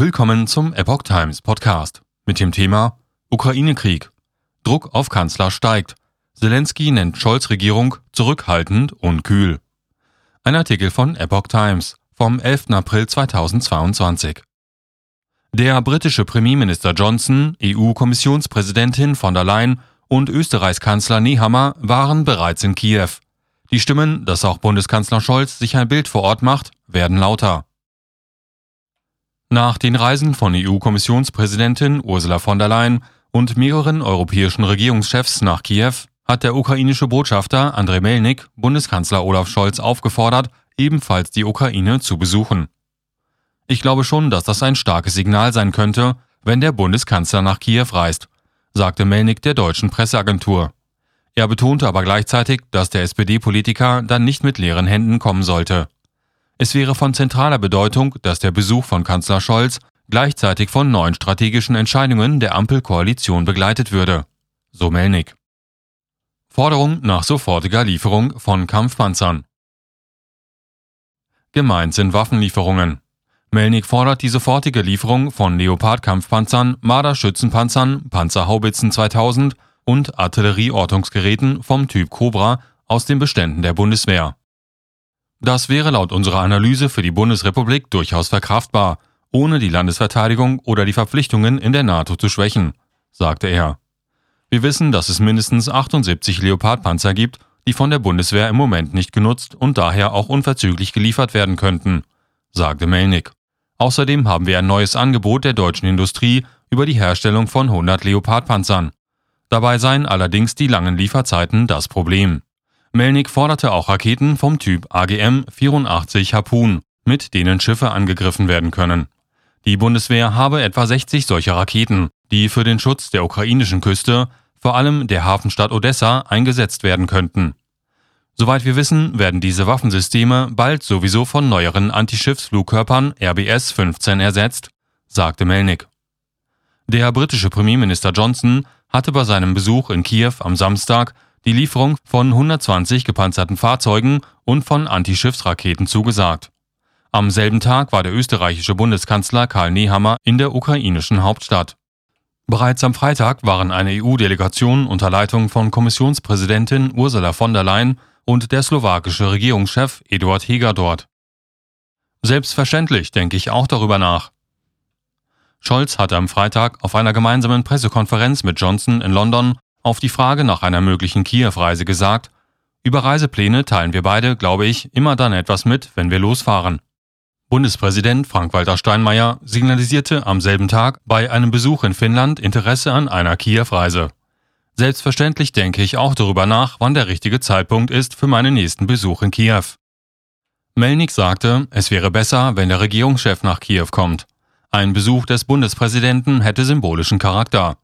Willkommen zum Epoch Times Podcast mit dem Thema Ukraine-Krieg. Druck auf Kanzler steigt. Zelensky nennt Scholz Regierung zurückhaltend und kühl. Ein Artikel von Epoch Times vom 11. April 2022. Der britische Premierminister Johnson, EU-Kommissionspräsidentin von der Leyen und Österreichs Kanzler Nehammer waren bereits in Kiew. Die Stimmen, dass auch Bundeskanzler Scholz sich ein Bild vor Ort macht, werden lauter. Nach den Reisen von EU-Kommissionspräsidentin Ursula von der Leyen und mehreren europäischen Regierungschefs nach Kiew hat der ukrainische Botschafter Andrei Melnik Bundeskanzler Olaf Scholz aufgefordert, ebenfalls die Ukraine zu besuchen. Ich glaube schon, dass das ein starkes Signal sein könnte, wenn der Bundeskanzler nach Kiew reist, sagte Melnik der deutschen Presseagentur. Er betonte aber gleichzeitig, dass der SPD-Politiker dann nicht mit leeren Händen kommen sollte. Es wäre von zentraler Bedeutung, dass der Besuch von Kanzler Scholz gleichzeitig von neuen strategischen Entscheidungen der Ampelkoalition begleitet würde. So Melnik. Forderung nach sofortiger Lieferung von Kampfpanzern. Gemeint sind Waffenlieferungen. Melnik fordert die sofortige Lieferung von Leopard-Kampfpanzern, Marder-Schützenpanzern, Panzerhaubitzen 2000 und Artillerieortungsgeräten vom Typ Cobra aus den Beständen der Bundeswehr. Das wäre laut unserer Analyse für die Bundesrepublik durchaus verkraftbar, ohne die Landesverteidigung oder die Verpflichtungen in der NATO zu schwächen, sagte er. Wir wissen, dass es mindestens 78 Leopardpanzer gibt, die von der Bundeswehr im Moment nicht genutzt und daher auch unverzüglich geliefert werden könnten, sagte Melnik. Außerdem haben wir ein neues Angebot der deutschen Industrie über die Herstellung von 100 Leopardpanzern. Dabei seien allerdings die langen Lieferzeiten das Problem. Melnik forderte auch Raketen vom Typ AGM-84 Harpoon, mit denen Schiffe angegriffen werden können. Die Bundeswehr habe etwa 60 solcher Raketen, die für den Schutz der ukrainischen Küste, vor allem der Hafenstadt Odessa, eingesetzt werden könnten. Soweit wir wissen, werden diese Waffensysteme bald sowieso von neueren Antischiffsflugkörpern RBS-15 ersetzt, sagte Melnik. Der britische Premierminister Johnson hatte bei seinem Besuch in Kiew am Samstag die Lieferung von 120 gepanzerten Fahrzeugen und von Antischiffsraketen zugesagt. Am selben Tag war der österreichische Bundeskanzler Karl Nehammer in der ukrainischen Hauptstadt. Bereits am Freitag waren eine EU-Delegation unter Leitung von Kommissionspräsidentin Ursula von der Leyen und der slowakische Regierungschef Eduard Heger dort. Selbstverständlich denke ich auch darüber nach. Scholz hatte am Freitag auf einer gemeinsamen Pressekonferenz mit Johnson in London auf die Frage nach einer möglichen Kiew-Reise gesagt, über Reisepläne teilen wir beide, glaube ich, immer dann etwas mit, wenn wir losfahren. Bundespräsident Frank-Walter Steinmeier signalisierte am selben Tag bei einem Besuch in Finnland Interesse an einer Kiew-Reise. Selbstverständlich denke ich auch darüber nach, wann der richtige Zeitpunkt ist für meinen nächsten Besuch in Kiew. Melnik sagte, es wäre besser, wenn der Regierungschef nach Kiew kommt. Ein Besuch des Bundespräsidenten hätte symbolischen Charakter.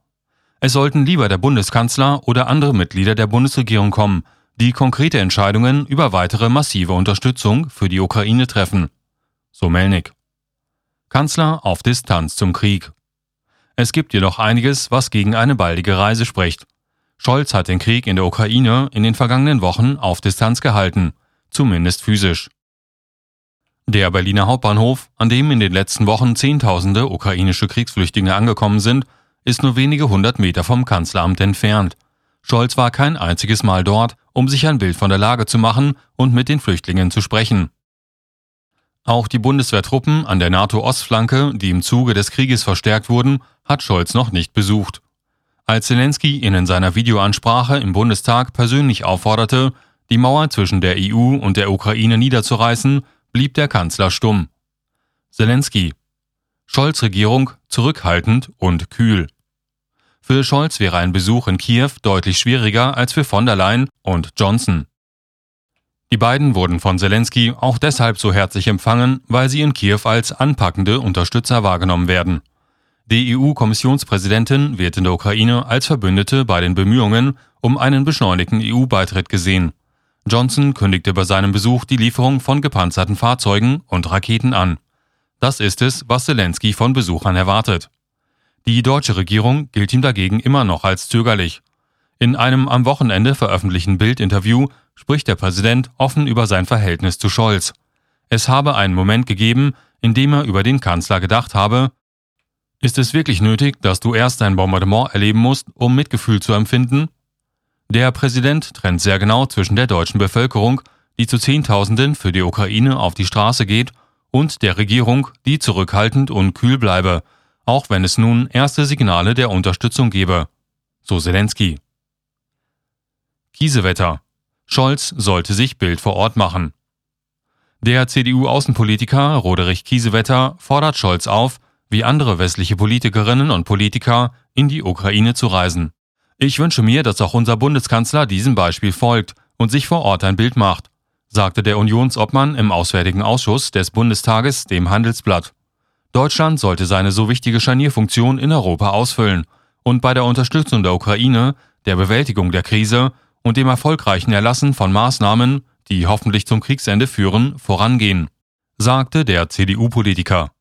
Es sollten lieber der Bundeskanzler oder andere Mitglieder der Bundesregierung kommen, die konkrete Entscheidungen über weitere massive Unterstützung für die Ukraine treffen. So Melnik. Kanzler auf Distanz zum Krieg. Es gibt jedoch einiges, was gegen eine baldige Reise spricht. Scholz hat den Krieg in der Ukraine in den vergangenen Wochen auf Distanz gehalten, zumindest physisch. Der Berliner Hauptbahnhof, an dem in den letzten Wochen Zehntausende ukrainische Kriegsflüchtlinge angekommen sind, ist nur wenige hundert Meter vom Kanzleramt entfernt. Scholz war kein einziges Mal dort, um sich ein Bild von der Lage zu machen und mit den Flüchtlingen zu sprechen. Auch die Bundeswehrtruppen an der NATO-Ostflanke, die im Zuge des Krieges verstärkt wurden, hat Scholz noch nicht besucht. Als Zelensky ihn in seiner Videoansprache im Bundestag persönlich aufforderte, die Mauer zwischen der EU und der Ukraine niederzureißen, blieb der Kanzler stumm. Zelensky. Scholz Regierung zurückhaltend und kühl. Für Scholz wäre ein Besuch in Kiew deutlich schwieriger als für von der Leyen und Johnson. Die beiden wurden von Zelensky auch deshalb so herzlich empfangen, weil sie in Kiew als anpackende Unterstützer wahrgenommen werden. Die EU-Kommissionspräsidentin wird in der Ukraine als Verbündete bei den Bemühungen um einen beschleunigten EU-Beitritt gesehen. Johnson kündigte bei seinem Besuch die Lieferung von gepanzerten Fahrzeugen und Raketen an. Das ist es, was Zelensky von Besuchern erwartet. Die deutsche Regierung gilt ihm dagegen immer noch als zögerlich. In einem am Wochenende veröffentlichten Bildinterview spricht der Präsident offen über sein Verhältnis zu Scholz. Es habe einen Moment gegeben, in dem er über den Kanzler gedacht habe, Ist es wirklich nötig, dass du erst ein Bombardement erleben musst, um Mitgefühl zu empfinden? Der Präsident trennt sehr genau zwischen der deutschen Bevölkerung, die zu Zehntausenden für die Ukraine auf die Straße geht, und der Regierung, die zurückhaltend und kühl bleibe, auch wenn es nun erste Signale der Unterstützung gebe. So Zelensky. Kiesewetter. Scholz sollte sich Bild vor Ort machen. Der CDU-Außenpolitiker Roderich Kiesewetter fordert Scholz auf, wie andere westliche Politikerinnen und Politiker in die Ukraine zu reisen. Ich wünsche mir, dass auch unser Bundeskanzler diesem Beispiel folgt und sich vor Ort ein Bild macht, sagte der Unionsobmann im Auswärtigen Ausschuss des Bundestages dem Handelsblatt. Deutschland sollte seine so wichtige Scharnierfunktion in Europa ausfüllen und bei der Unterstützung der Ukraine, der Bewältigung der Krise und dem erfolgreichen Erlassen von Maßnahmen, die hoffentlich zum Kriegsende führen, vorangehen, sagte der CDU-Politiker.